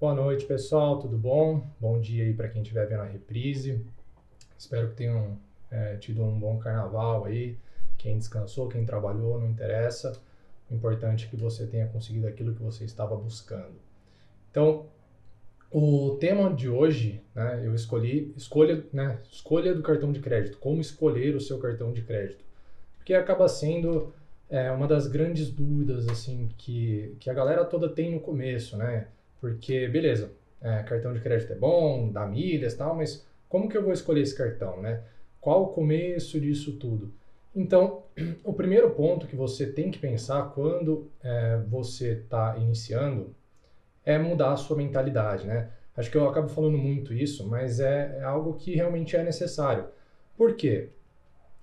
Boa noite, pessoal, tudo bom? Bom dia aí para quem estiver vendo a reprise. Espero que tenham é, tido um bom carnaval aí. Quem descansou, quem trabalhou, não interessa. O importante é que você tenha conseguido aquilo que você estava buscando. Então, o tema de hoje, né, eu escolhi escolha, né, escolha do cartão de crédito, como escolher o seu cartão de crédito, porque acaba sendo é, uma das grandes dúvidas assim que, que a galera toda tem no começo, né? Porque, beleza, é, cartão de crédito é bom, dá milhas e tal, mas como que eu vou escolher esse cartão, né? Qual o começo disso tudo? Então, o primeiro ponto que você tem que pensar quando é, você está iniciando é mudar a sua mentalidade, né? Acho que eu acabo falando muito isso, mas é, é algo que realmente é necessário. Por quê?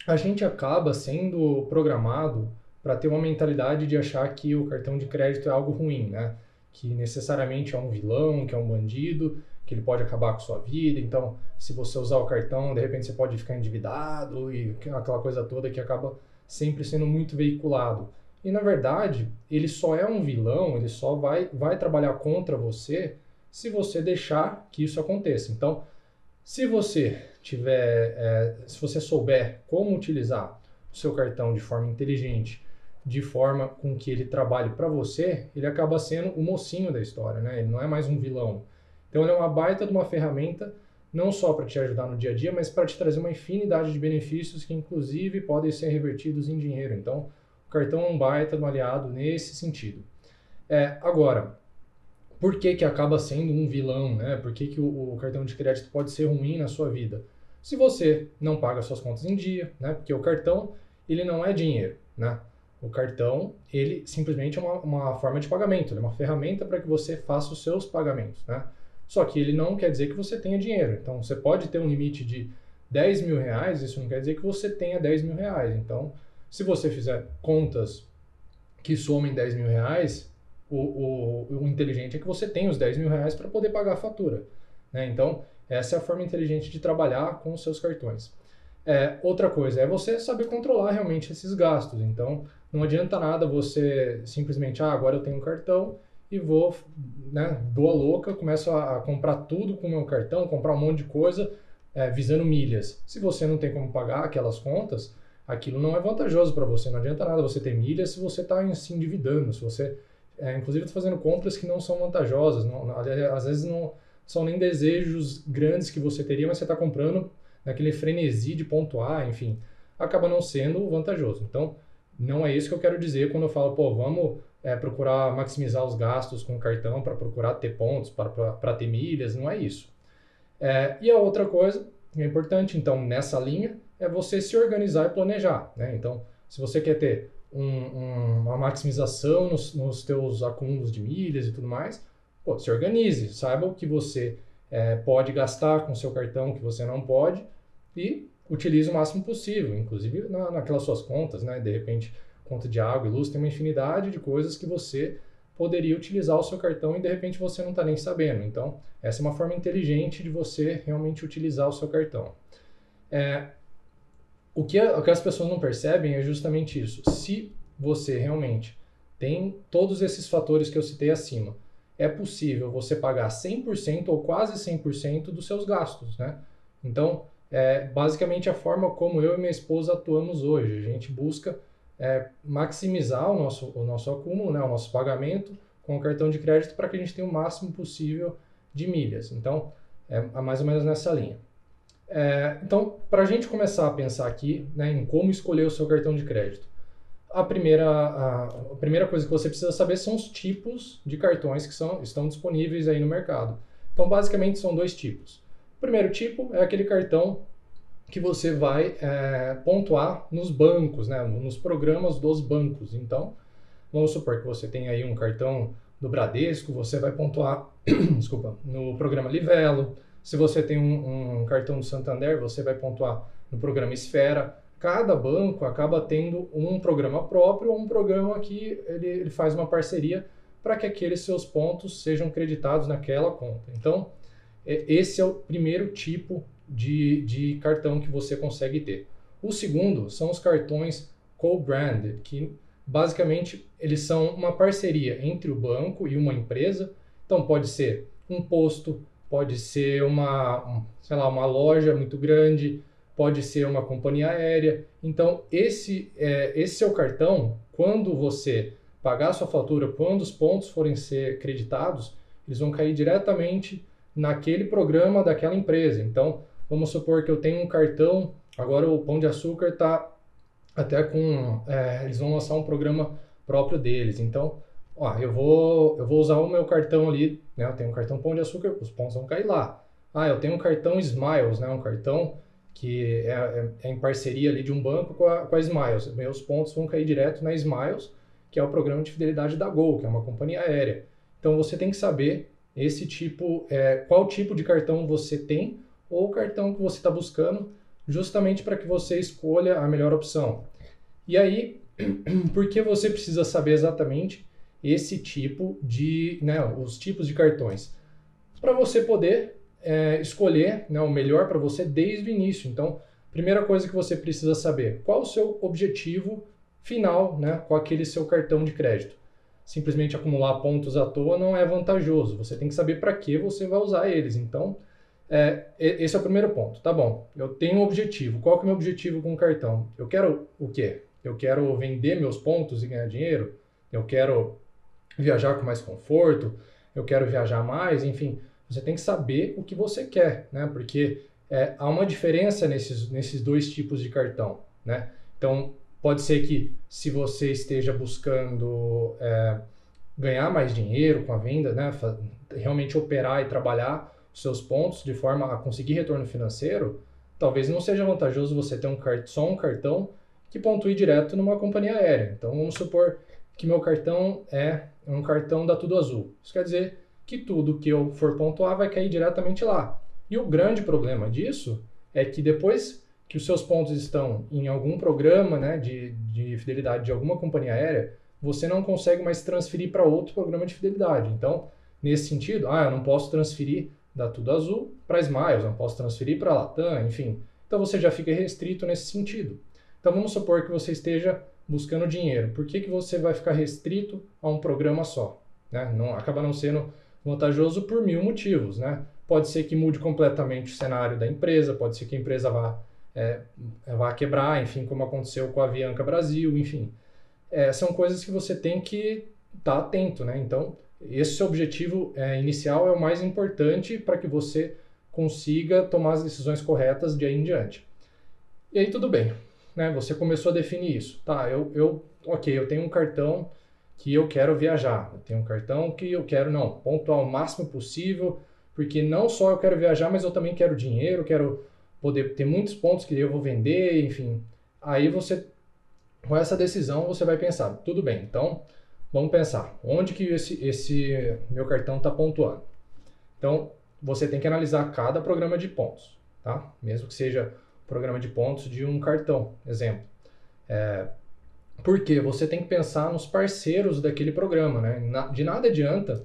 A gente acaba sendo programado para ter uma mentalidade de achar que o cartão de crédito é algo ruim, né? Que necessariamente é um vilão, que é um bandido, que ele pode acabar com sua vida. Então, se você usar o cartão, de repente você pode ficar endividado e aquela coisa toda que acaba sempre sendo muito veiculado. E na verdade, ele só é um vilão, ele só vai, vai trabalhar contra você se você deixar que isso aconteça. Então, se você tiver, é, se você souber como utilizar o seu cartão de forma inteligente de forma com que ele trabalhe para você, ele acaba sendo o mocinho da história, né? Ele não é mais um vilão. Então ele é uma baita de uma ferramenta não só para te ajudar no dia a dia, mas para te trazer uma infinidade de benefícios que inclusive podem ser revertidos em dinheiro. Então, o cartão é um baita de um aliado nesse sentido. É, agora, por que que acaba sendo um vilão, né? Por que, que o, o cartão de crédito pode ser ruim na sua vida? Se você não paga suas contas em dia, né? Porque o cartão, ele não é dinheiro, né? O cartão, ele simplesmente é uma, uma forma de pagamento, é uma ferramenta para que você faça os seus pagamentos, né? Só que ele não quer dizer que você tenha dinheiro. Então, você pode ter um limite de 10 mil reais, isso não quer dizer que você tenha 10 mil reais. Então, se você fizer contas que somem 10 mil reais, o, o, o inteligente é que você tenha os 10 mil reais para poder pagar a fatura. Né? Então, essa é a forma inteligente de trabalhar com os seus cartões. É, outra coisa é você saber controlar realmente esses gastos. Então, não adianta nada você simplesmente, ah, agora eu tenho um cartão e vou, né, dou louca, começo a, a comprar tudo com o meu cartão, comprar um monte de coisa é, visando milhas. Se você não tem como pagar aquelas contas, aquilo não é vantajoso para você. Não adianta nada você ter milhas se você está se endividando, se você, é, inclusive, está fazendo compras que não são vantajosas. Não, às vezes não são nem desejos grandes que você teria, mas você está comprando naquele frenesi de pontuar, enfim, acaba não sendo vantajoso. Então, não é isso que eu quero dizer quando eu falo, pô, vamos é, procurar maximizar os gastos com o cartão para procurar ter pontos, para ter milhas, não é isso. É, e a outra coisa que é importante, então, nessa linha, é você se organizar e planejar. Né? Então, se você quer ter um, um, uma maximização nos, nos teus acúmulos de milhas e tudo mais, pô, se organize, saiba o que você é, pode gastar com seu cartão, o que você não pode, e utilize o máximo possível, inclusive na, naquelas suas contas, né? De repente, conta de água e luz, tem uma infinidade de coisas que você poderia utilizar o seu cartão e de repente você não está nem sabendo. Então, essa é uma forma inteligente de você realmente utilizar o seu cartão. É, o, que, o que as pessoas não percebem é justamente isso. Se você realmente tem todos esses fatores que eu citei acima, é possível você pagar 100% ou quase 100% dos seus gastos, né? Então, é basicamente a forma como eu e minha esposa atuamos hoje. A gente busca é, maximizar o nosso, o nosso acúmulo, né, o nosso pagamento com o cartão de crédito para que a gente tenha o máximo possível de milhas. Então, é mais ou menos nessa linha. É, então, para a gente começar a pensar aqui né, em como escolher o seu cartão de crédito, a primeira, a, a, primeira coisa que você precisa saber são os tipos de cartões que são, estão disponíveis aí no mercado. Então, basicamente, são dois tipos. Primeiro tipo é aquele cartão que você vai é, pontuar nos bancos, né, nos programas dos bancos. Então, vamos supor que você tem aí um cartão do Bradesco, você vai pontuar, desculpa, no programa Livelo. Se você tem um, um, cartão do Santander, você vai pontuar no programa Esfera. Cada banco acaba tendo um programa próprio ou um programa que ele, ele faz uma parceria para que aqueles seus pontos sejam creditados naquela conta. Então, esse é o primeiro tipo de, de cartão que você consegue ter. O segundo são os cartões co-branded, que basicamente eles são uma parceria entre o banco e uma empresa. Então pode ser um posto, pode ser uma, sei lá, uma loja muito grande, pode ser uma companhia aérea. Então, esse, é, esse seu cartão, quando você pagar sua fatura, quando os pontos forem ser creditados, eles vão cair diretamente naquele programa daquela empresa. Então, vamos supor que eu tenho um cartão, agora o Pão de Açúcar está até com. É, eles vão lançar um programa próprio deles. Então, ó, eu vou, eu vou usar o meu cartão ali, né? Eu tenho um cartão Pão de Açúcar, os pontos vão cair lá. Ah, eu tenho um cartão Smiles, né? Um cartão que é, é, é em parceria ali de um banco com a, com a Smiles. Meus pontos vão cair direto na Smiles, que é o programa de fidelidade da Gol, que é uma companhia aérea. Então você tem que saber esse tipo, é, qual tipo de cartão você tem ou o cartão que você está buscando, justamente para que você escolha a melhor opção. E aí, por que você precisa saber exatamente esse tipo de, né, os tipos de cartões? Para você poder é, escolher né, o melhor para você desde o início. Então, primeira coisa que você precisa saber, qual o seu objetivo final né, com aquele seu cartão de crédito. Simplesmente acumular pontos à toa não é vantajoso. Você tem que saber para que você vai usar eles. Então, é, esse é o primeiro ponto. Tá bom, eu tenho um objetivo. Qual que é o meu objetivo com o cartão? Eu quero o quê? Eu quero vender meus pontos e ganhar dinheiro? Eu quero viajar com mais conforto? Eu quero viajar mais? Enfim, você tem que saber o que você quer, né? Porque é, há uma diferença nesses, nesses dois tipos de cartão, né? Então, pode ser que se você esteja buscando é, ganhar mais dinheiro com a venda, né? Realmente operar e trabalhar os seus pontos de forma a conseguir retorno financeiro, talvez não seja vantajoso você ter um só um cartão que pontue direto numa companhia aérea. Então, vamos supor que meu cartão é um cartão da Tudo Azul. Isso quer dizer que tudo que eu for pontuar vai cair diretamente lá. E o grande problema disso é que depois que os seus pontos estão em algum programa né, de, de fidelidade de alguma companhia aérea, você não consegue mais transferir para outro programa de fidelidade. Então, nesse sentido, ah, eu não posso transferir da Tudo Azul para Smiles, não posso transferir para Latam, enfim. Então você já fica restrito nesse sentido. Então vamos supor que você esteja buscando dinheiro. Por que, que você vai ficar restrito a um programa só? Né? Não, acaba não sendo vantajoso por mil motivos, né? Pode ser que mude completamente o cenário da empresa, pode ser que a empresa vá, é, vá quebrar, enfim, como aconteceu com a Avianca Brasil, enfim. É, são coisas que você tem que estar tá atento, né? Então, esse objetivo é, inicial é o mais importante para que você consiga tomar as decisões corretas de aí em diante. E aí tudo bem, né? Você começou a definir isso. Tá, eu, eu ok, eu tenho um cartão que eu quero viajar. Eu tenho um cartão que eu quero, não, pontuar o máximo possível, porque não só eu quero viajar, mas eu também quero dinheiro, quero poder ter muitos pontos que eu vou vender, enfim. Aí você, com essa decisão, você vai pensar, tudo bem, então vamos pensar, onde que esse, esse meu cartão está pontuando? Então, você tem que analisar cada programa de pontos, tá? Mesmo que seja programa de pontos de um cartão, exemplo. É, porque você tem que pensar nos parceiros daquele programa, né? De nada adianta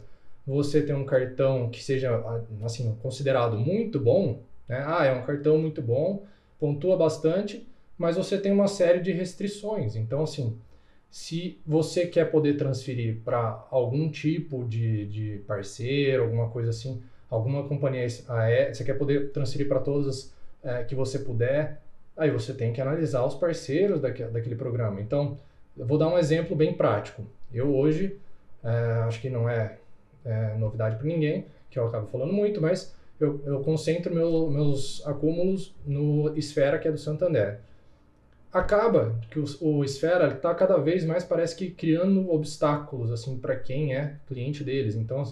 você ter um cartão que seja assim considerado muito bom, né? Ah, é um cartão muito bom, pontua bastante, mas você tem uma série de restrições. Então, assim, se você quer poder transferir para algum tipo de, de parceiro, alguma coisa assim, alguma companhia aérea, você quer poder transferir para todas é, que você puder, aí você tem que analisar os parceiros daquele, daquele programa. Então, eu vou dar um exemplo bem prático. Eu hoje, é, acho que não é, é novidade para ninguém, que eu acabo falando muito, mas eu, eu concentro meu, meus acúmulos no Esfera, que é do Santander. Acaba que o, o Esfera está cada vez mais, parece que criando obstáculos assim para quem é cliente deles. Então,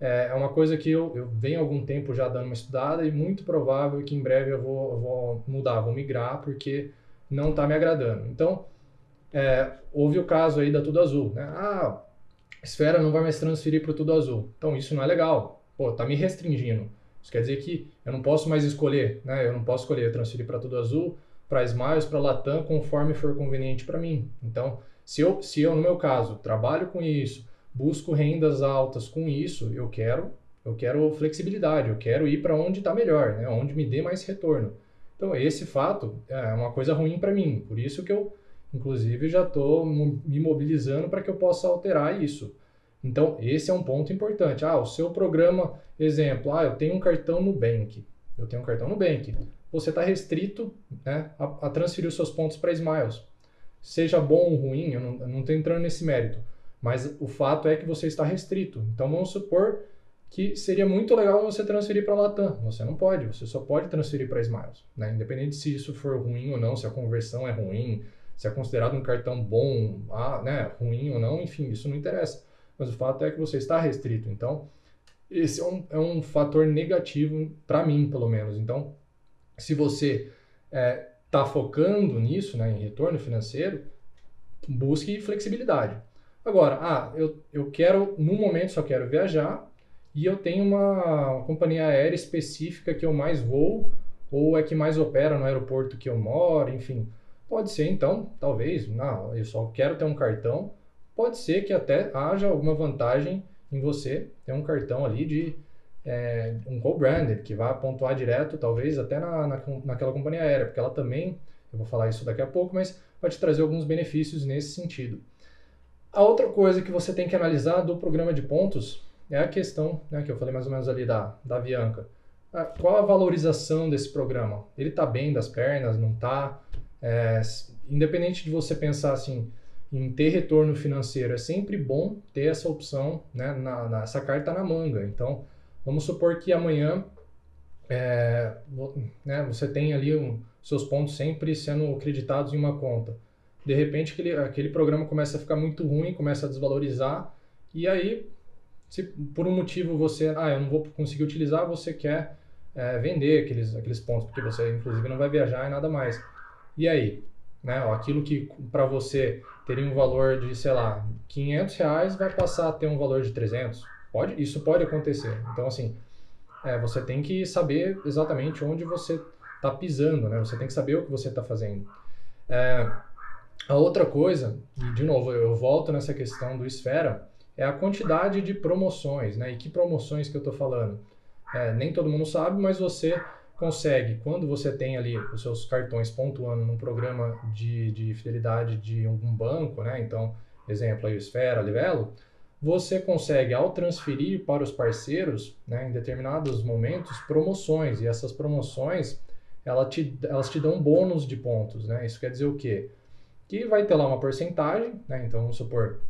é, é uma coisa que eu, eu venho há algum tempo já dando uma estudada e muito provável que em breve eu vou, eu vou mudar, vou migrar, porque não está me agradando. Então, é, houve o caso aí da Tudo Azul, né? Ah, Esfera não vai mais transferir para o Tudo Azul. Então isso não é legal. Pô, tá me restringindo. Isso quer dizer que eu não posso mais escolher, né? Eu não posso escolher transferir para Tudo Azul, para Smiles, para Latam, conforme for conveniente para mim. Então, se eu, se eu no meu caso trabalho com isso, busco rendas altas com isso, eu quero, eu quero flexibilidade, eu quero ir para onde está melhor, né? Onde me dê mais retorno. Então, esse fato é uma coisa ruim para mim. Por isso que eu Inclusive, já estou me mobilizando para que eu possa alterar isso. Então, esse é um ponto importante. Ah, o seu programa, exemplo, ah, eu tenho um cartão Nubank. Eu tenho um cartão Nubank. Você está restrito né, a, a, transferir os seus pontos para Smiles. Seja bom ou ruim, eu não estou entrando nesse mérito. Mas o fato é que você está restrito. Então, vamos supor que seria muito legal você transferir para Latam. Você não pode, você só pode transferir para Smiles. Né? Independente se isso for ruim ou não, se a conversão é ruim, se é considerado um cartão bom, ah, né, ruim ou não, enfim, isso não interessa mas o fato é que você está restrito. Então, esse é um, é um fator negativo para mim, pelo menos. Então, se você está é, tá focando nisso, né, em retorno financeiro, busque flexibilidade. Agora, ah, eu, eu quero, no momento, só quero viajar e eu tenho uma, uma companhia aérea específica que eu mais vou ou é que mais opera no aeroporto que eu moro, enfim. Pode ser, então, talvez, não, eu só quero ter um cartão pode ser que até haja alguma vantagem em você ter um cartão ali de é, um co-branded, que vai pontuar direto, talvez até na, na, naquela companhia aérea, porque ela também, eu vou falar isso daqui a pouco, mas vai te trazer alguns benefícios nesse sentido. A outra coisa que você tem que analisar do programa de pontos é a questão, né, que eu falei mais ou menos ali da, da Avianca. Ah, qual a valorização desse programa? Ele está bem das pernas, não está? É, independente de você pensar assim, em ter retorno financeiro, é sempre bom ter essa opção, né, na, na, essa carta na manga. Então, vamos supor que amanhã é, né, você tem ali um, seus pontos sempre sendo acreditados em uma conta. De repente, aquele, aquele programa começa a ficar muito ruim, começa a desvalorizar, e aí, se por um motivo você, ah, eu não vou conseguir utilizar, você quer é, vender aqueles, aqueles pontos, porque você, inclusive, não vai viajar e nada mais. E aí? Né, aquilo que para você teria um valor de, sei lá, 500 reais, vai passar a ter um valor de 300. Pode, isso pode acontecer. Então, assim, é, você tem que saber exatamente onde você está pisando, né? Você tem que saber o que você está fazendo. É, a outra coisa, e de novo, eu volto nessa questão do Esfera, é a quantidade de promoções, né? E que promoções que eu estou falando? É, nem todo mundo sabe, mas você consegue, quando você tem ali os seus cartões pontuando num programa de, de fidelidade de algum banco, né? Então, exemplo aí, o Esfera, Livelo, você consegue, ao transferir para os parceiros, né, em determinados momentos, promoções. E essas promoções, ela te, elas te dão bônus de pontos, né? Isso quer dizer o quê? Que vai ter lá uma porcentagem, né? Então, vamos supor,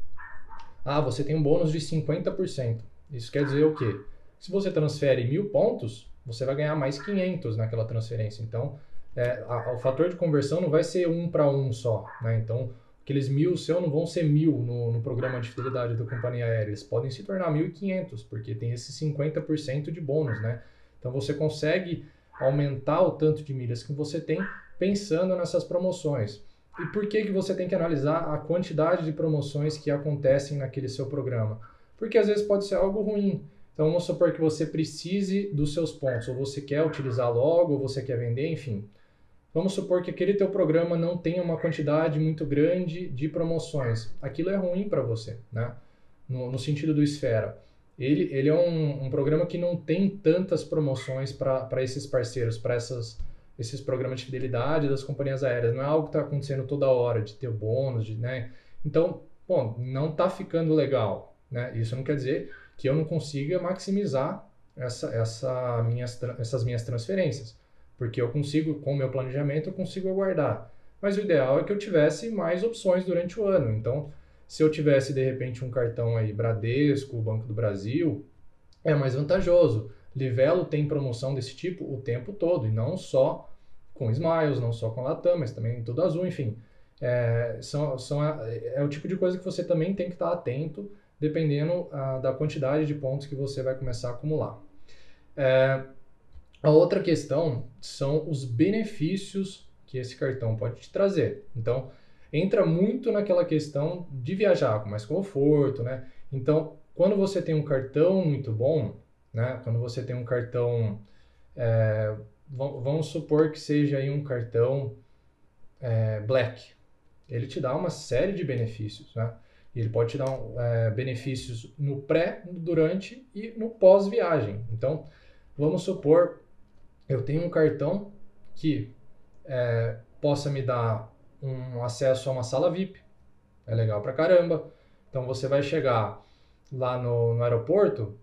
ah, você tem um bônus de 50%. Isso quer dizer o quê? Se você transfere mil pontos, você vai ganhar mais 500 naquela transferência. Então, é, a, o fator de conversão não vai ser um para um só, né? Então, aqueles mil seu não vão ser mil no, no programa de fidelidade da companhia aérea, eles podem se tornar 1.500, porque tem esse 50% de bônus, né? Então, você consegue aumentar o tanto de milhas que você tem pensando nessas promoções. E por que, que você tem que analisar a quantidade de promoções que acontecem naquele seu programa? Porque às vezes pode ser algo ruim. Então vamos supor que você precise dos seus pontos, ou você quer utilizar logo, ou você quer vender, enfim. Vamos supor que aquele teu programa não tenha uma quantidade muito grande de promoções. Aquilo é ruim para você, né? No, no, sentido do Esfera. Ele, ele é um, um programa que não tem tantas promoções para esses parceiros, para esses programas de fidelidade das companhias aéreas. Não é algo que está acontecendo toda hora, de ter bônus, de, né? Então, bom, não está ficando legal, né? Isso não quer dizer que eu não consiga maximizar essa, essa minhas, essas minhas transferências. Porque eu consigo, com o meu planejamento, eu consigo aguardar. Mas o ideal é que eu tivesse mais opções durante o ano. Então, se eu tivesse, de repente, um cartão aí Bradesco, Banco do Brasil, é mais vantajoso. Livelo tem promoção desse tipo o tempo todo, e não só com Smiles, não só com Latam, mas também Tudo Azul, enfim. É, são, são, é o tipo de coisa que você também tem que estar atento dependendo ah, da quantidade de pontos que você vai começar a acumular. É, a outra questão são os benefícios que esse cartão pode te trazer. Então, entra muito naquela questão de viajar com mais conforto, né? Então, quando você tem um cartão muito bom, né? Quando você tem um cartão, é, vamos supor que seja aí um cartão é, Black, ele te dá uma série de benefícios, né? Ele pode te dar é, benefícios no pré, durante e no pós-viagem. Então, vamos supor, eu tenho um cartão que é, possa me dar um acesso a uma sala VIP. É legal pra caramba. Então, você vai chegar lá no, no aeroporto,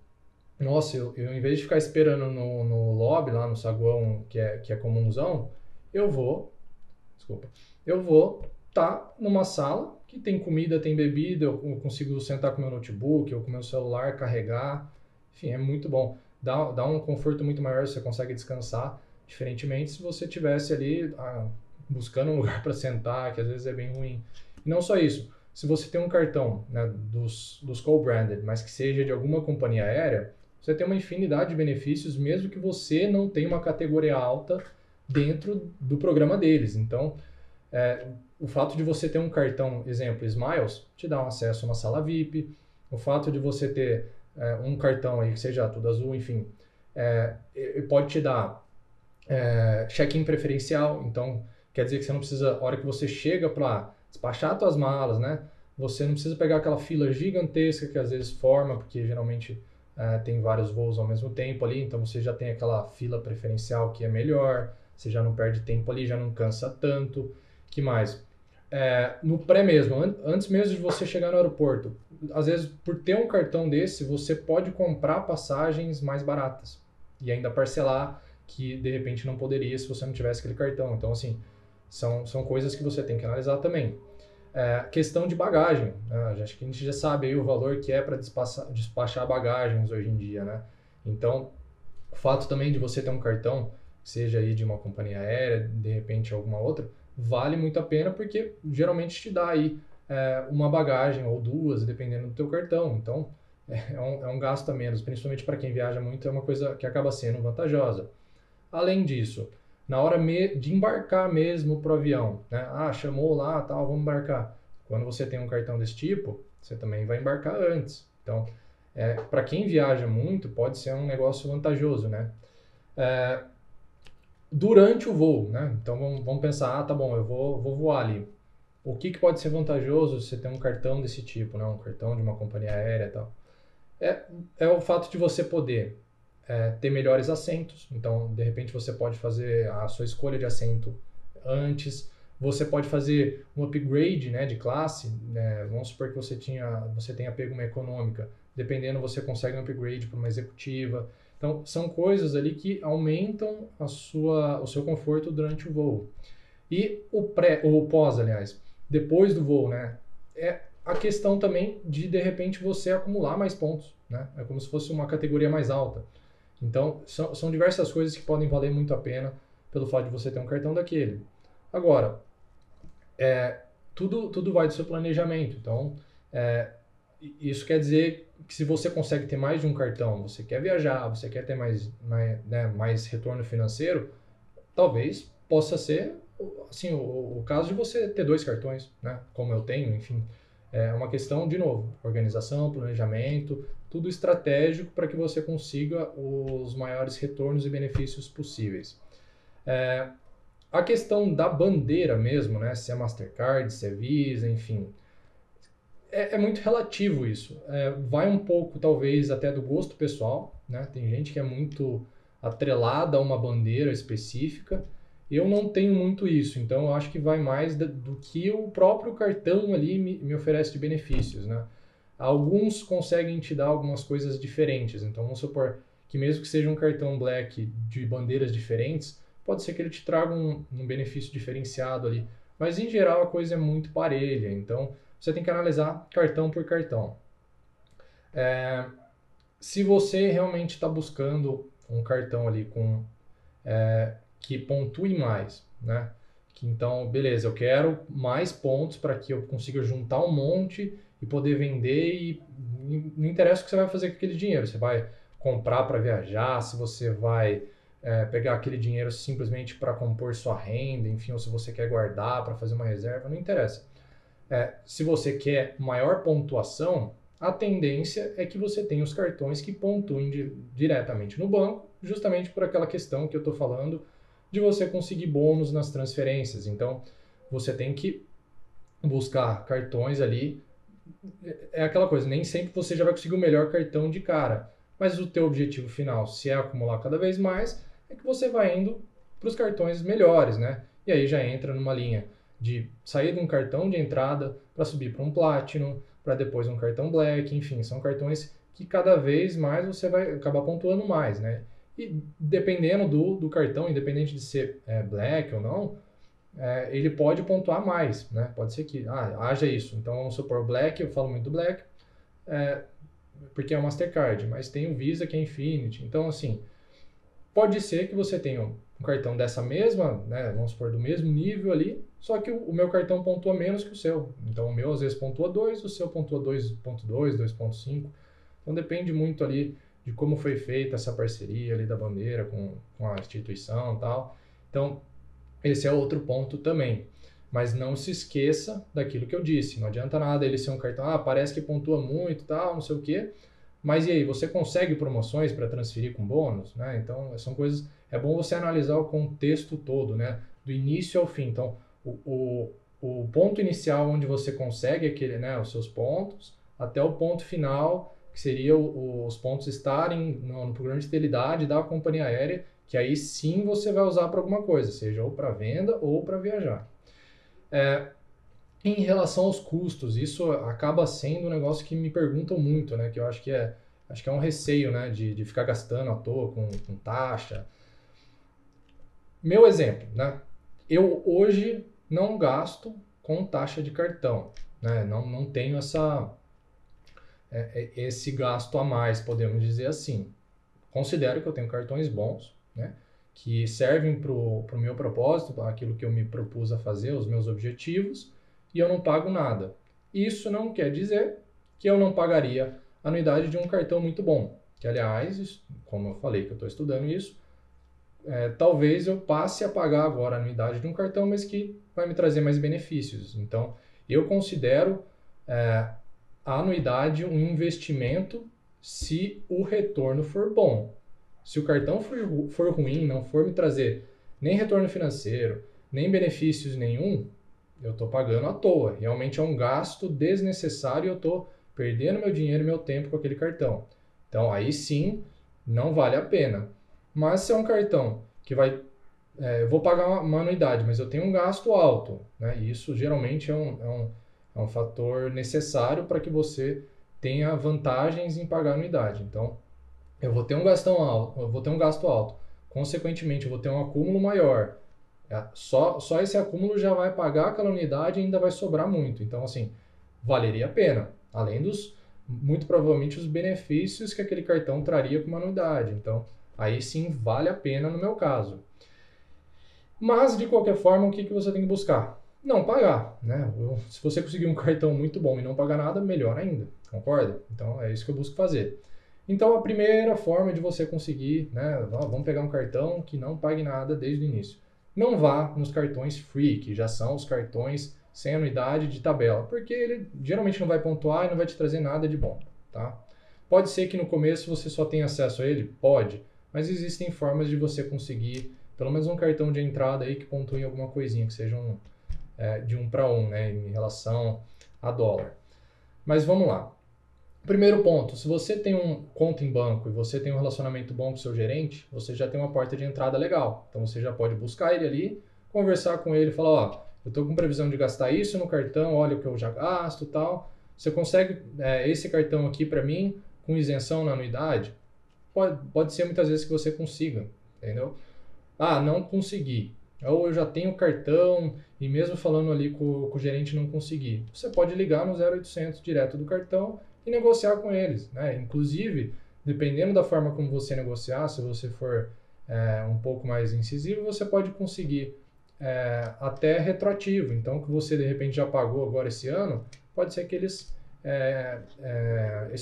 nossa, eu, eu, em vez de ficar esperando no, no lobby, lá no saguão, que é, que é comunzão, eu vou, desculpa, eu vou tá numa sala que tem comida, tem bebida, eu consigo sentar com meu notebook, ou com meu celular, carregar, enfim, é muito bom. Dá, dá um conforto muito maior, você consegue descansar, diferentemente se você tivesse ali ah, buscando um lugar para sentar, que às vezes é bem ruim. E não só isso, se você tem um cartão né, dos, dos co-branded, mas que seja de alguma companhia aérea, você tem uma infinidade de benefícios, mesmo que você não tenha uma categoria alta dentro do programa deles. Então, é, o fato de você ter um cartão, exemplo, Smiles, te dá um acesso a uma sala VIP. O fato de você ter é, um cartão aí que seja tudo azul, enfim, é, pode te dar é, check-in preferencial. Então, quer dizer que você não precisa, hora que você chega para despachar suas malas, né? Você não precisa pegar aquela fila gigantesca que às vezes forma, porque geralmente tem vários voos ao mesmo tempo ali, então você já tem aquela fila preferencial que é melhor, você já não perde tempo ali, já não cansa tanto. que mais? É, no pré mesmo, an antes mesmo de você chegar no aeroporto, às vezes por ter um cartão desse, você pode comprar passagens mais baratas e ainda parcelar que de repente não poderia se você não tivesse aquele cartão. Então, assim, são, são coisas que você tem que analisar também. É, questão de bagagem. Né? Acho que a gente já sabe aí o valor que é para despachar, despachar bagagens hoje em dia, né? Então, o fato também de você ter um cartão, seja aí de uma companhia aérea, de repente alguma outra, vale muito a pena porque geralmente te dá aí é, uma bagagem ou duas, dependendo do teu cartão. Então, é, um, é um gasto a menos, principalmente para quem viaja muito, é uma coisa que acaba sendo vantajosa. Além disso, na hora de embarcar mesmo para o avião, né? Ah, chamou lá, tal, vamos embarcar. Quando você tem um cartão desse tipo, você também vai embarcar antes. Então, é, para quem viaja muito, pode ser um negócio vantajoso, né? É, durante o voo, né? Então, vamos, vamos, pensar, ah, tá bom, eu vou, vou voar ali. O que, que pode ser vantajoso se você tem um cartão desse tipo, né? Um cartão de uma companhia aérea e tal. É, é o fato de você poder é, ter melhores assentos. Então, de repente, você pode fazer a sua escolha de assento antes. Você pode fazer um upgrade né, de classe. Né? Vamos supor que você, tinha, você tenha pego uma econômica. Dependendo, você consegue um upgrade para uma executiva. Então, são coisas ali que aumentam a sua, o seu conforto durante o voo. E o pré, ou pós, aliás, depois do voo, né? É a questão também de, de repente, você acumular mais pontos, né? É como se fosse uma categoria mais alta. Então, são, são diversas coisas que podem valer muito a pena pelo fato de você ter um cartão daquele. Agora, é, tudo, tudo vai do seu planejamento. Então, é, isso quer dizer que se você consegue ter mais de um cartão, você quer viajar, você quer ter mais, mais, né, mais retorno financeiro, talvez possa ser assim, o, o, caso de você ter dois cartões, né, como eu tenho, enfim. É uma questão, de novo, organização, planejamento, tudo estratégico para que você consiga os maiores retornos e benefícios possíveis. É, a questão da bandeira mesmo, né, se é Mastercard, se é Visa, enfim, é, é muito relativo isso. É, vai um pouco, talvez, até do gosto pessoal. Né? Tem gente que é muito atrelada a uma bandeira específica. Eu não tenho muito isso, então eu acho que vai mais do, que o próprio cartão ali me, me oferece de benefícios. Né? Alguns conseguem te dar algumas coisas diferentes. Então, vamos supor que mesmo que seja um cartão black de bandeiras diferentes, pode ser que ele te traga um, um benefício diferenciado ali. Mas, em geral, a coisa é muito parelha. Então, você tem que analisar cartão por cartão. É, se você realmente está buscando um cartão ali com é, que pontue mais, né? Que então, beleza, eu quero mais pontos para que eu consiga juntar um monte e poder vender e não interessa o que você vai fazer com aquele dinheiro. Você vai comprar para viajar, se você vai é, pegar aquele dinheiro simplesmente para compor sua renda, enfim, ou se você quer guardar para fazer uma reserva, não interessa. É, se você quer maior pontuação, a tendência é que você tenha os cartões que pontuem de, diretamente no banco, justamente por aquela questão que eu estou falando de você conseguir bônus nas transferências. Então, você tem que buscar cartões ali é aquela coisa, nem sempre você já vai conseguir o melhor cartão de cara, mas o teu objetivo final, se é acumular cada vez mais, é que você vai indo para os cartões melhores, né? E aí já entra numa linha de sair de um cartão de entrada para subir para um Platinum, para depois um cartão Black, enfim, são cartões que cada vez mais você vai acabar pontuando mais, né? E dependendo do, do cartão, independente de ser é, Black ou não, é, ele pode pontuar mais, né? Pode ser que ah, haja isso. Então vamos supor Black, eu falo muito do Black, é, porque é o Mastercard, mas tem o Visa que é Infinity. Então assim, pode ser que você tenha um cartão dessa mesma, né? Vamos supor do mesmo nível ali, só que o, meu cartão pontua menos que o seu. Então o meu às vezes pontua 2, o seu pontua 2.2, 2.5. Então depende muito ali de como foi feita essa parceria ali da bandeira com, com a instituição e tal. Então esse é outro ponto também. Mas não se esqueça daquilo que eu disse. Não adianta nada ele ser um cartão, ah, parece que pontua muito, tal, não sei o quê. Mas e aí, você consegue promoções para transferir com bônus? Né? Então, são coisas. É bom você analisar o contexto todo, né? Do início ao fim. Então, o, o, o ponto inicial onde você consegue aquele, né, os seus pontos, até o ponto final, que seria o, os pontos estarem no, no programa de fidelidade da companhia aérea que aí sim você vai usar para alguma coisa, seja ou para venda ou para viajar. É, em relação aos custos, isso acaba sendo um negócio que me perguntam muito, né? Que eu acho que é, acho que é um receio, né? De, de ficar gastando à toa com, com taxa. Meu exemplo, né? Eu hoje não gasto com taxa de cartão, né? Não, não tenho essa, é, é esse gasto a mais, podemos dizer assim. Considero que eu tenho cartões bons, né? que servem para o pro meu propósito, aquilo que eu me propus a fazer, os meus objetivos, e eu não pago nada. Isso não quer dizer que eu não pagaria a anuidade de um cartão muito bom. Que, aliás, como eu falei que eu estou estudando isso, é, talvez eu passe a pagar agora a anuidade de um cartão, mas que vai me trazer mais benefícios. Então, eu considero é, a anuidade um investimento se o retorno for bom. Se o cartão for, for ruim, não for me trazer nem retorno financeiro, nem benefícios nenhum, eu estou pagando à toa. Realmente é um gasto desnecessário e eu estou perdendo meu dinheiro e meu tempo com aquele cartão. Então aí sim não vale a pena. Mas se é um cartão que vai. É, eu vou pagar uma, anuidade, mas eu tenho um gasto alto. Né? E isso geralmente é um, é um, é um fator necessário para que você tenha vantagens em pagar anuidade. Então, eu vou ter um gastão alto, eu vou ter um gasto alto. Consequentemente, eu vou ter um acúmulo maior. É, só, só esse acúmulo já vai pagar aquela unidade e ainda vai sobrar muito. Então, assim, valeria a pena. Além dos, muito provavelmente, os benefícios que aquele cartão traria com uma anuidade. Então, aí sim vale a pena no meu caso. Mas, de qualquer forma, o que, que você tem que buscar? Não pagar, né? Se você conseguir um cartão muito bom e não pagar nada, melhor ainda, concorda? Então, é isso que eu busco fazer. Então, a primeira forma de você conseguir, né, vamos pegar um cartão que não pague nada desde o início. Não vá nos cartões free, que já são os cartões sem anuidade de tabela, porque ele geralmente não vai pontuar e não vai te trazer nada de bom, tá? Pode ser que no começo você só tenha acesso a ele? Pode, mas existem formas de você conseguir pelo menos um cartão de entrada aí que pontue alguma coisinha, que seja um, é, de um para um, né, em relação a dólar. Mas vamos lá. Primeiro ponto, se você tem um conta em banco e você tem um relacionamento bom com seu gerente, você já tem uma porta de entrada legal. Então você já pode buscar ele ali, conversar com ele, falar, ó, eu estou com previsão de gastar isso no cartão, olha o que eu já gasto, tal. Você consegue é, esse cartão aqui para mim com isenção na anuidade? Pode, pode ser muitas vezes que você consiga, entendeu? Ah, não consegui. Ou eu já tenho cartão e mesmo falando ali com, com o gerente não consegui. Você pode ligar no 0800 direto do cartão e negociar com eles. Né? Inclusive, dependendo da forma como você negociar, se você for é, um pouco mais incisivo, você pode conseguir é, até retroativo. Então, que você de repente já pagou agora esse ano, pode ser que eles é, é,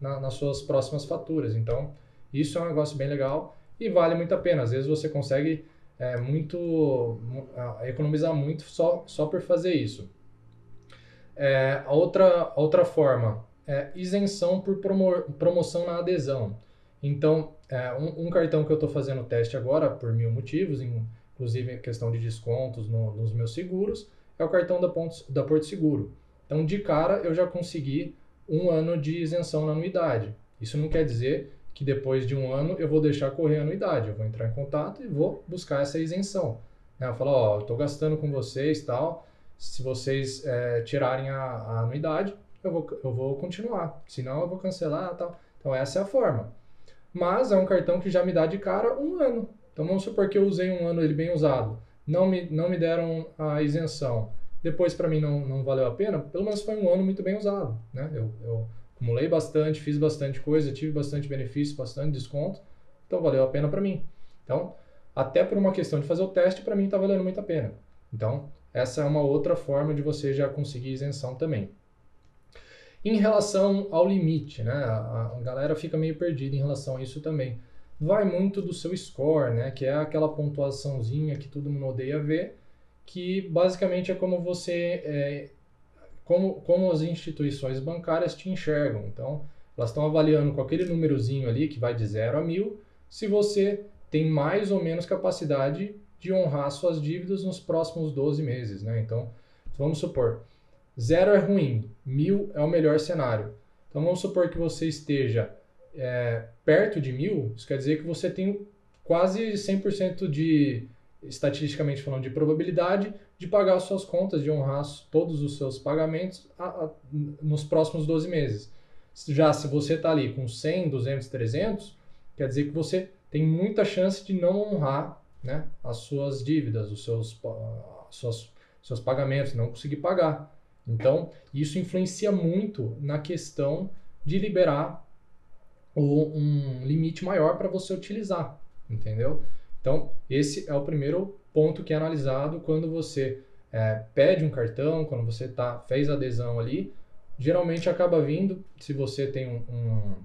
na, nas suas próximas faturas. Então, isso é um negócio bem legal e vale muito a pena. Às vezes você consegue é, muito economizar muito só, só por fazer isso. É, a outra, outra forma é, isenção por promo promoção na adesão. Então, é, um, um, cartão que eu estou fazendo teste agora, por mil motivos, inclusive questão de descontos no, nos meus seguros, é o cartão da, Pontos, da Porto Seguro. Então, de cara, eu já consegui um ano de isenção na anuidade. Isso não quer dizer que depois de um ano eu vou deixar correr a anuidade. Eu vou entrar em contato e vou buscar essa isenção. Eu falo, ó, estou gastando com vocês tal. Se vocês é, tirarem a, a anuidade, eu vou, eu vou continuar. Senão eu vou cancelar tal. Então essa é a forma. Mas é um cartão que já me dá de cara um ano. Então vamos supor que eu usei um ano ele bem usado. Não me, não me deram a isenção. Depois para mim não, não valeu a pena. Pelo menos foi um ano muito bem usado. Né? Eu, eu acumulei bastante, fiz bastante coisa, tive bastante benefício, bastante desconto. Então valeu a pena para mim. Então, até por uma questão de fazer o teste, para mim está valendo muito a pena. Então, essa é uma outra forma de você já conseguir isenção também. Em relação ao limite, né? A, a galera fica meio perdida em relação a isso também. Vai muito do seu score, né? Que é aquela pontuaçãozinha que todo mundo odeia ver, que basicamente é como você, é, como, como as instituições bancárias te enxergam. Então, elas estão avaliando com aquele númerozinho ali que vai de 0 a 1000, se você tem mais ou menos capacidade de honrar suas dívidas nos próximos 12 meses, né? Então, vamos supor, zero é ruim, mil é o melhor cenário. Então, vamos supor que você esteja é, perto de mil, isso quer dizer que você tem quase 100% de, estatisticamente falando, de probabilidade de pagar suas contas, de honrar todos os seus pagamentos a, a, nos próximos 12 meses. Já se você está ali com 100, 200, 300, quer dizer que você tem muita chance de não honrar né, as suas dívidas, os seus, suas, seus pagamentos, não conseguir pagar. Então, isso influencia muito na questão de liberar o, um limite maior para você utilizar, entendeu? Então, esse é o primeiro ponto que é analisado quando você é, pede um cartão, quando você tá, fez adesão ali. Geralmente acaba vindo, se você tem um,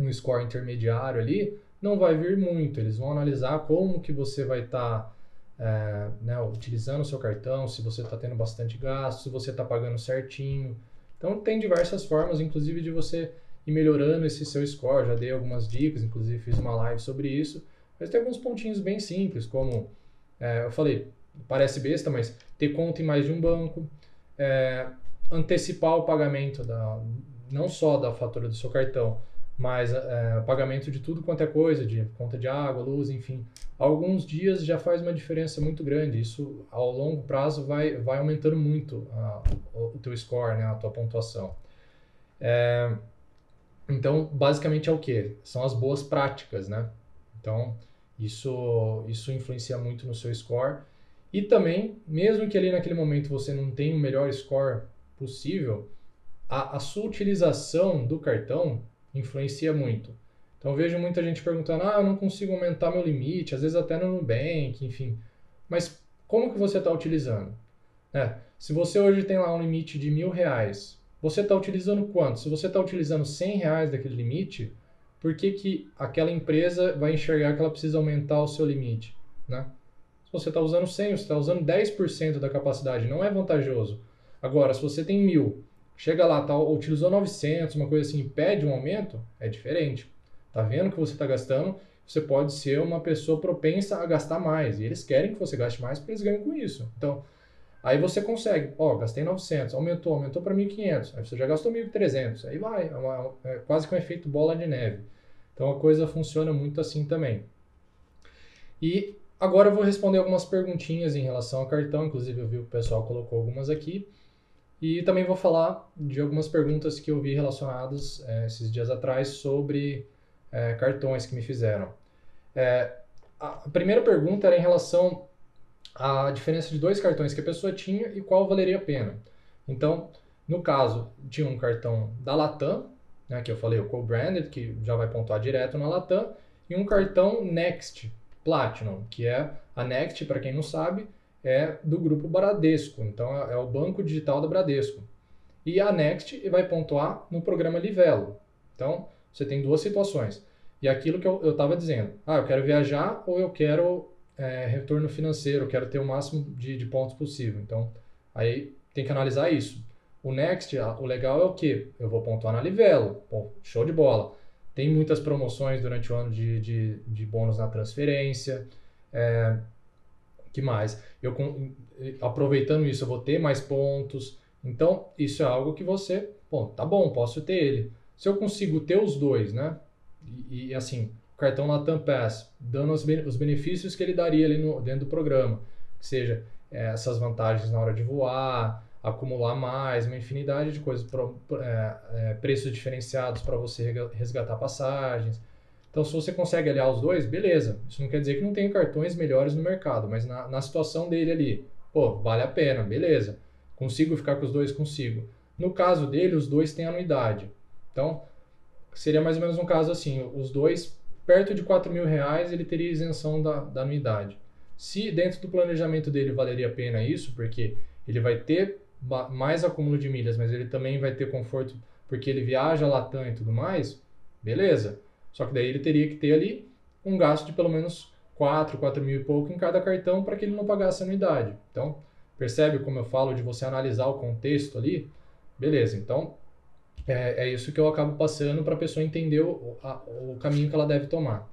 um, um score intermediário ali, não vai vir muito. Eles vão analisar como que você vai estar tá, é, né, utilizando o seu cartão, se você está tendo bastante gasto, se você está pagando certinho. Então tem diversas formas, inclusive de você ir melhorando esse seu score. Já dei algumas dicas, inclusive fiz uma live sobre isso. Mas tem alguns pontinhos bem simples, como é, eu falei, parece besta, mas ter conta em mais de um banco, é, antecipar o pagamento da, não só da fatura do seu cartão, mas é, pagamento de tudo quanto é coisa, de conta de água, luz, enfim, alguns dias já faz uma diferença muito grande. Isso, ao longo prazo, vai, vai aumentando muito a, o, teu score, né, a tua pontuação. É, então, basicamente é o que? São as boas práticas, né? Então, isso, isso influencia muito no seu score. E também, mesmo que ali naquele momento você não tenha o melhor score possível, a, a sua utilização do cartão influencia muito. Então vejo muita gente perguntando: ah, eu não consigo aumentar meu limite, às vezes até no Nubank, enfim. Mas como que você está utilizando? É, se você hoje tem lá um limite de mil reais, você está utilizando quanto? Se você está utilizando 100 reais daquele limite, por que, que aquela empresa vai enxergar que ela precisa aumentar o seu limite? Né? Se você está usando 100, você está usando 10% da capacidade, não é vantajoso. Agora, se você tem mil chega lá, tá, utilizou 900, uma coisa assim, pede um aumento, é diferente. Tá vendo que você está gastando, você pode ser uma pessoa propensa a gastar mais. E eles querem que você gaste mais porque eles ganham com isso. Então, aí você consegue, ó, gastei 900, aumentou, aumentou para 1.500, aí você já gastou 1.300, aí vai, é, uma, é quase que um efeito bola de neve. Então a coisa funciona muito assim também. E agora eu vou responder algumas perguntinhas em relação ao cartão, inclusive eu vi o pessoal colocou algumas aqui. E também vou falar de algumas perguntas que eu vi relacionadas é, esses dias atrás sobre é, cartões que me fizeram. É, a primeira pergunta era em relação à diferença de dois cartões que a pessoa tinha e qual valeria a pena. Então, no caso, tinha um cartão da Latam, né, que eu falei, o co-branded, que já vai pontuar direto na Latam, e um cartão Next Platinum, que é a Next, para quem não sabe, é do grupo Bradesco, então é, é o banco digital da Bradesco. E a Next vai pontuar no programa Livelo. Então, você tem duas situações. E aquilo que eu estava dizendo, ah, eu quero viajar ou eu quero é, retorno financeiro, eu quero ter o máximo de, de pontos possível. Então, aí tem que analisar isso. O Next, o legal é o que? Eu vou pontuar na Livelo. Pô, show de bola. Tem muitas promoções durante o ano de, de, de bônus na transferência. É, que mais? Eu aproveitando isso, eu vou ter mais pontos. Então, isso é algo que você, bom, tá bom, posso ter ele. Se eu consigo ter os dois, né? E, e assim, cartão Latam Pass, dando os, os benefícios que ele daria ali no, dentro do programa, que seja é, essas vantagens na hora de voar, acumular mais, uma infinidade de coisas, é, é, preços diferenciados para você resgatar passagens. Então, se você consegue aliar os dois, beleza. Isso não quer dizer que não tem cartões melhores no mercado, mas na, na situação dele ali, pô, vale a pena, beleza. Consigo ficar com os dois? Consigo. No caso dele, os dois têm anuidade. Então, seria mais ou menos um caso assim, os dois, perto de 4 mil reais, ele teria isenção da, da anuidade. Se dentro do planejamento dele valeria a pena isso, porque ele vai ter mais acúmulo de milhas, mas ele também vai ter conforto porque ele viaja Latam e tudo mais, beleza. Só que daí ele teria que ter ali um gasto de pelo menos 4, 4 mil e pouco em cada cartão para que ele não pagasse anuidade. Então, percebe como eu falo de você analisar o contexto ali? Beleza, então é, é isso que eu acabo passando para a pessoa entender o, a, o caminho que ela deve tomar.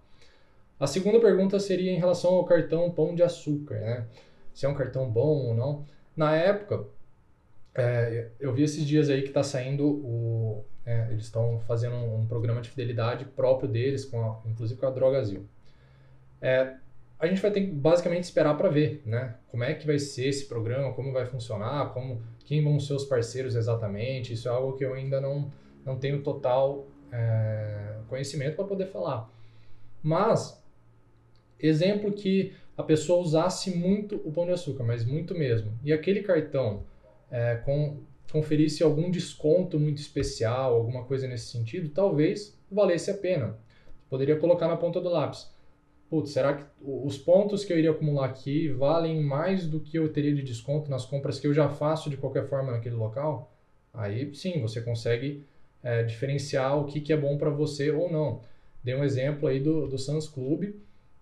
A segunda pergunta seria em relação ao cartão Pão de Açúcar, né? Se é um cartão bom ou não. Na época, é, eu vi esses dias aí que está saindo o. É, eles estão fazendo um, um, programa de fidelidade próprio deles, com a, inclusive com a Drogazil. É, a gente vai ter que basicamente esperar para ver, né? Como é que vai ser esse programa, como vai funcionar, como, quem vão ser os parceiros exatamente. Isso é algo que eu ainda não, não tenho total é, conhecimento para poder falar. Mas, exemplo que a pessoa usasse muito o pão de açúcar, mas muito mesmo. E aquele cartão é, com, conferisse algum desconto muito especial, alguma coisa nesse sentido, talvez valesse a pena. Poderia colocar na ponta do lápis. Putz, será que os pontos que eu iria acumular aqui valem mais do que eu teria de desconto nas compras que eu já faço de qualquer forma naquele local? Aí sim, você consegue é, diferenciar o que, que é bom para você ou não. Dei um exemplo aí do, do Sans Club,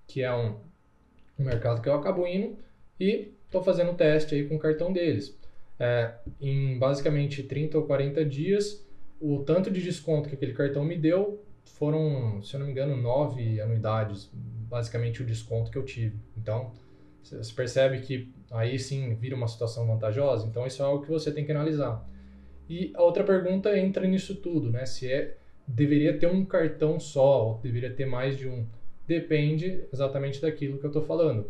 que é um, um mercado que eu acabo indo e estou fazendo um teste aí com o cartão deles é, em basicamente 30 ou 40 dias, o tanto de desconto que aquele cartão me deu foram, se eu não me engano, nove anuidades, basicamente o desconto que eu tive. Então, você percebe que aí sim vira uma situação vantajosa. Então, isso é algo que você tem que analisar. E a outra pergunta entra nisso tudo, né? Se é deveria ter um cartão só ou deveria ter mais de um. Depende exatamente daquilo que eu estou falando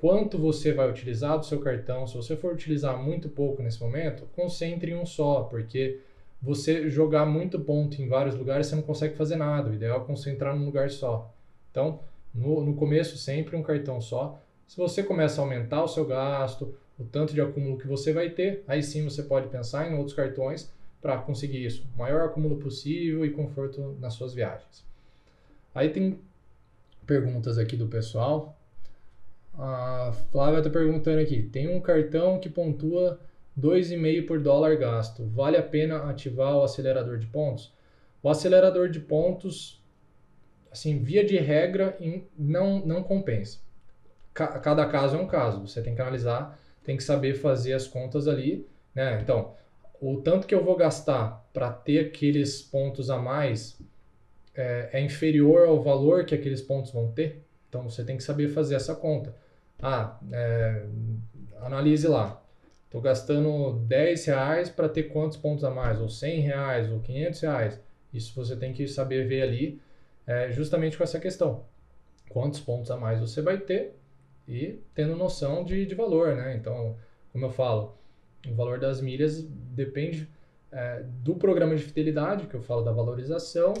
quanto você vai utilizar do seu cartão. Se você for utilizar muito pouco nesse momento, concentre em um só, porque você jogar muito ponto em vários lugares, você não consegue fazer nada. O ideal é concentrar num lugar só. Então, no, no começo, sempre um cartão só. Se você começa a aumentar o seu gasto, o tanto de acúmulo que você vai ter, aí sim você pode pensar em outros cartões para conseguir isso. O maior acúmulo possível e conforto nas suas viagens. Aí tem perguntas aqui do pessoal. A Flávia está perguntando aqui: tem um cartão que pontua 2,5 por dólar gasto. Vale a pena ativar o acelerador de pontos? O acelerador de pontos, assim, via de regra, não, não compensa. Cada caso é um caso. Você tem que analisar, tem que saber fazer as contas ali. Né? Então, o tanto que eu vou gastar para ter aqueles pontos a mais é, é inferior ao valor que aqueles pontos vão ter. Então, você tem que saber fazer essa conta. Ah, é, analise lá. Estou gastando 10 reais para ter quantos pontos a mais? Ou 100 reais, ou 500 reais. Isso você tem que saber ver ali, é, justamente com essa questão. Quantos pontos a mais você vai ter e tendo noção de, de valor, né? Então, como eu falo, o valor das milhas depende é, do programa de fidelidade, que eu falo da valorização,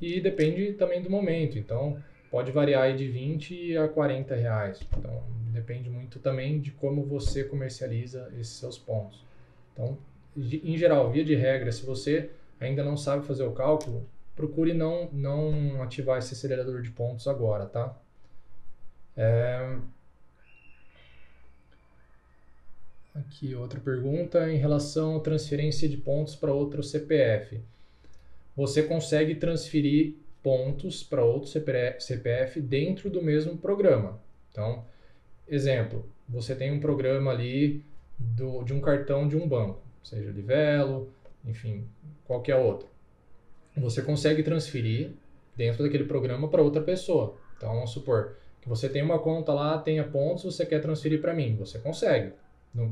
e depende também do momento. Então, pode variar de 20 a 40 reais. Então, depende muito também de como você comercializa esses seus pontos. Então, em geral, via de regra, se você ainda não sabe fazer o cálculo, procure não, não ativar esse acelerador de pontos agora, tá? É... Aqui outra pergunta em relação à transferência de pontos para outro CPF. Você consegue transferir pontos para outro CPF dentro do mesmo programa. Então, exemplo, você tem um programa ali do, de um cartão de um banco, seja Livelo, enfim, qualquer outro. Você consegue transferir dentro daquele programa para outra pessoa. Então, vamos supor que você tem uma conta lá, tenha pontos, você quer transferir para mim. Você consegue,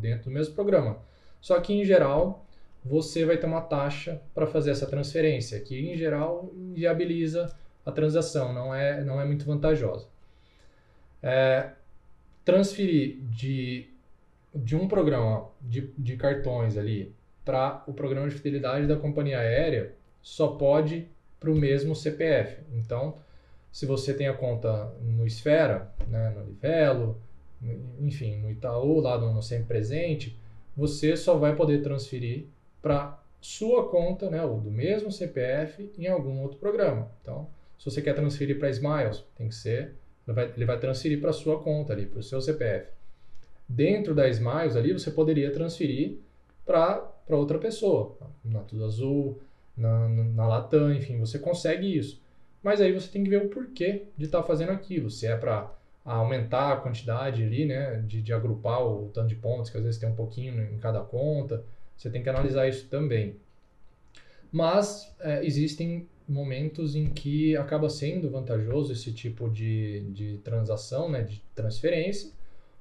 dentro do mesmo programa. Só que, em geral, você vai ter uma taxa para fazer essa transferência, que em geral viabiliza a transação, não é, não é muito vantajosa. É, transferir de de um programa de, de cartões ali para o programa de fidelidade da companhia aérea, só pode para o mesmo CPF. Então, se você tem a conta no Esfera, né, no Livelo, enfim, no Itaú, lá no, no Sempre Presente, você só vai poder transferir para sua conta, né, ou do mesmo CPF, em algum outro programa. Então, se você quer transferir para Smiles, tem que ser, ele vai, ele vai transferir para sua conta ali, para o seu CPF. Dentro da Smiles ali, você poderia transferir para outra pessoa, na Tudo Azul, na, na Latam, enfim, você consegue isso. Mas aí você tem que ver o porquê de estar tá fazendo aquilo. Se é para aumentar a quantidade ali, né, de, de agrupar o tanto de pontos, que às vezes tem um pouquinho em cada conta, você tem que analisar isso também. Mas é, existem momentos em que acaba sendo vantajoso esse tipo de, de transação, né, de transferência,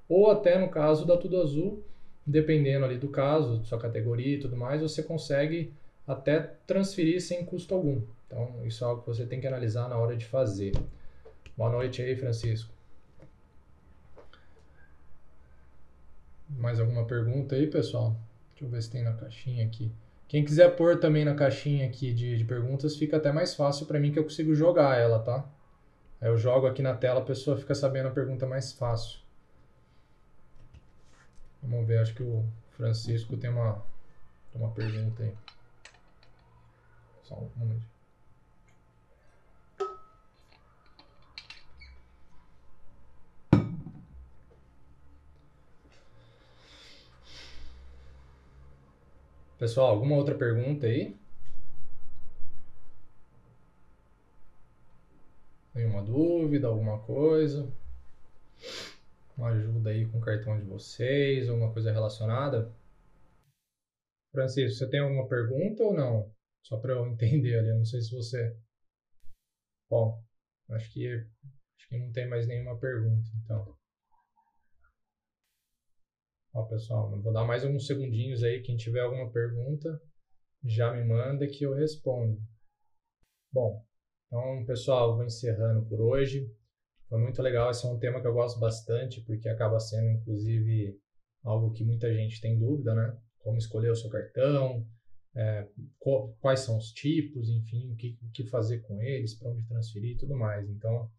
ou até no caso da Tudo Azul, dependendo ali do caso, sua categoria e tudo mais, você consegue até transferir sem custo algum. Então, isso é algo que você tem que analisar na hora de fazer. Boa noite aí, Francisco. Mais alguma pergunta aí, pessoal? Deixa eu ver se tem na caixinha aqui. Quem quiser pôr também na caixinha aqui de, de perguntas, fica até mais fácil para mim que eu consigo jogar ela, tá? Aí eu jogo aqui na tela, a pessoa fica sabendo a pergunta mais fácil. Vamos ver, acho que o Francisco tem uma, uma pergunta aí. Só um momento. Pessoal, alguma outra pergunta aí? Nenhuma dúvida, alguma coisa? Uma ajuda aí com o cartão de vocês, alguma coisa relacionada? Francisco, você tem alguma pergunta ou não? Só para eu entender ali, eu não sei se você. Bom, acho que acho que não tem mais nenhuma pergunta, então. Ó, pessoal, vou dar mais alguns segundinhos aí. Quem tiver alguma pergunta, já me manda que eu respondo. Bom, então, pessoal, vou encerrando por hoje. Foi muito legal. Esse é um tema que eu gosto bastante, porque acaba sendo, inclusive, algo que muita gente tem dúvida, né? Como escolher o seu cartão, é, quais são os tipos, enfim, o que, o que fazer com eles, para onde transferir e tudo mais. Então,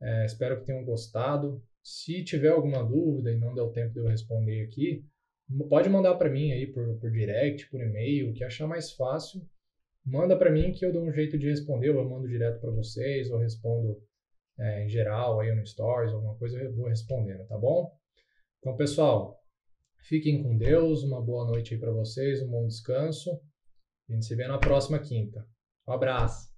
é, espero que tenham gostado. Se tiver alguma dúvida e não deu tempo de eu responder aqui, pode mandar para mim aí por, por direct, por e-mail, o que achar mais fácil. Manda para mim que eu dou um jeito de responder, ou eu mando direto para vocês, ou respondo é, em geral aí no Stories, alguma coisa eu vou respondendo, tá bom? Então, pessoal, Fiquem com Deus, uma boa noite aí para vocês, um bom descanso. A gente se vê na próxima quinta. Um abraço.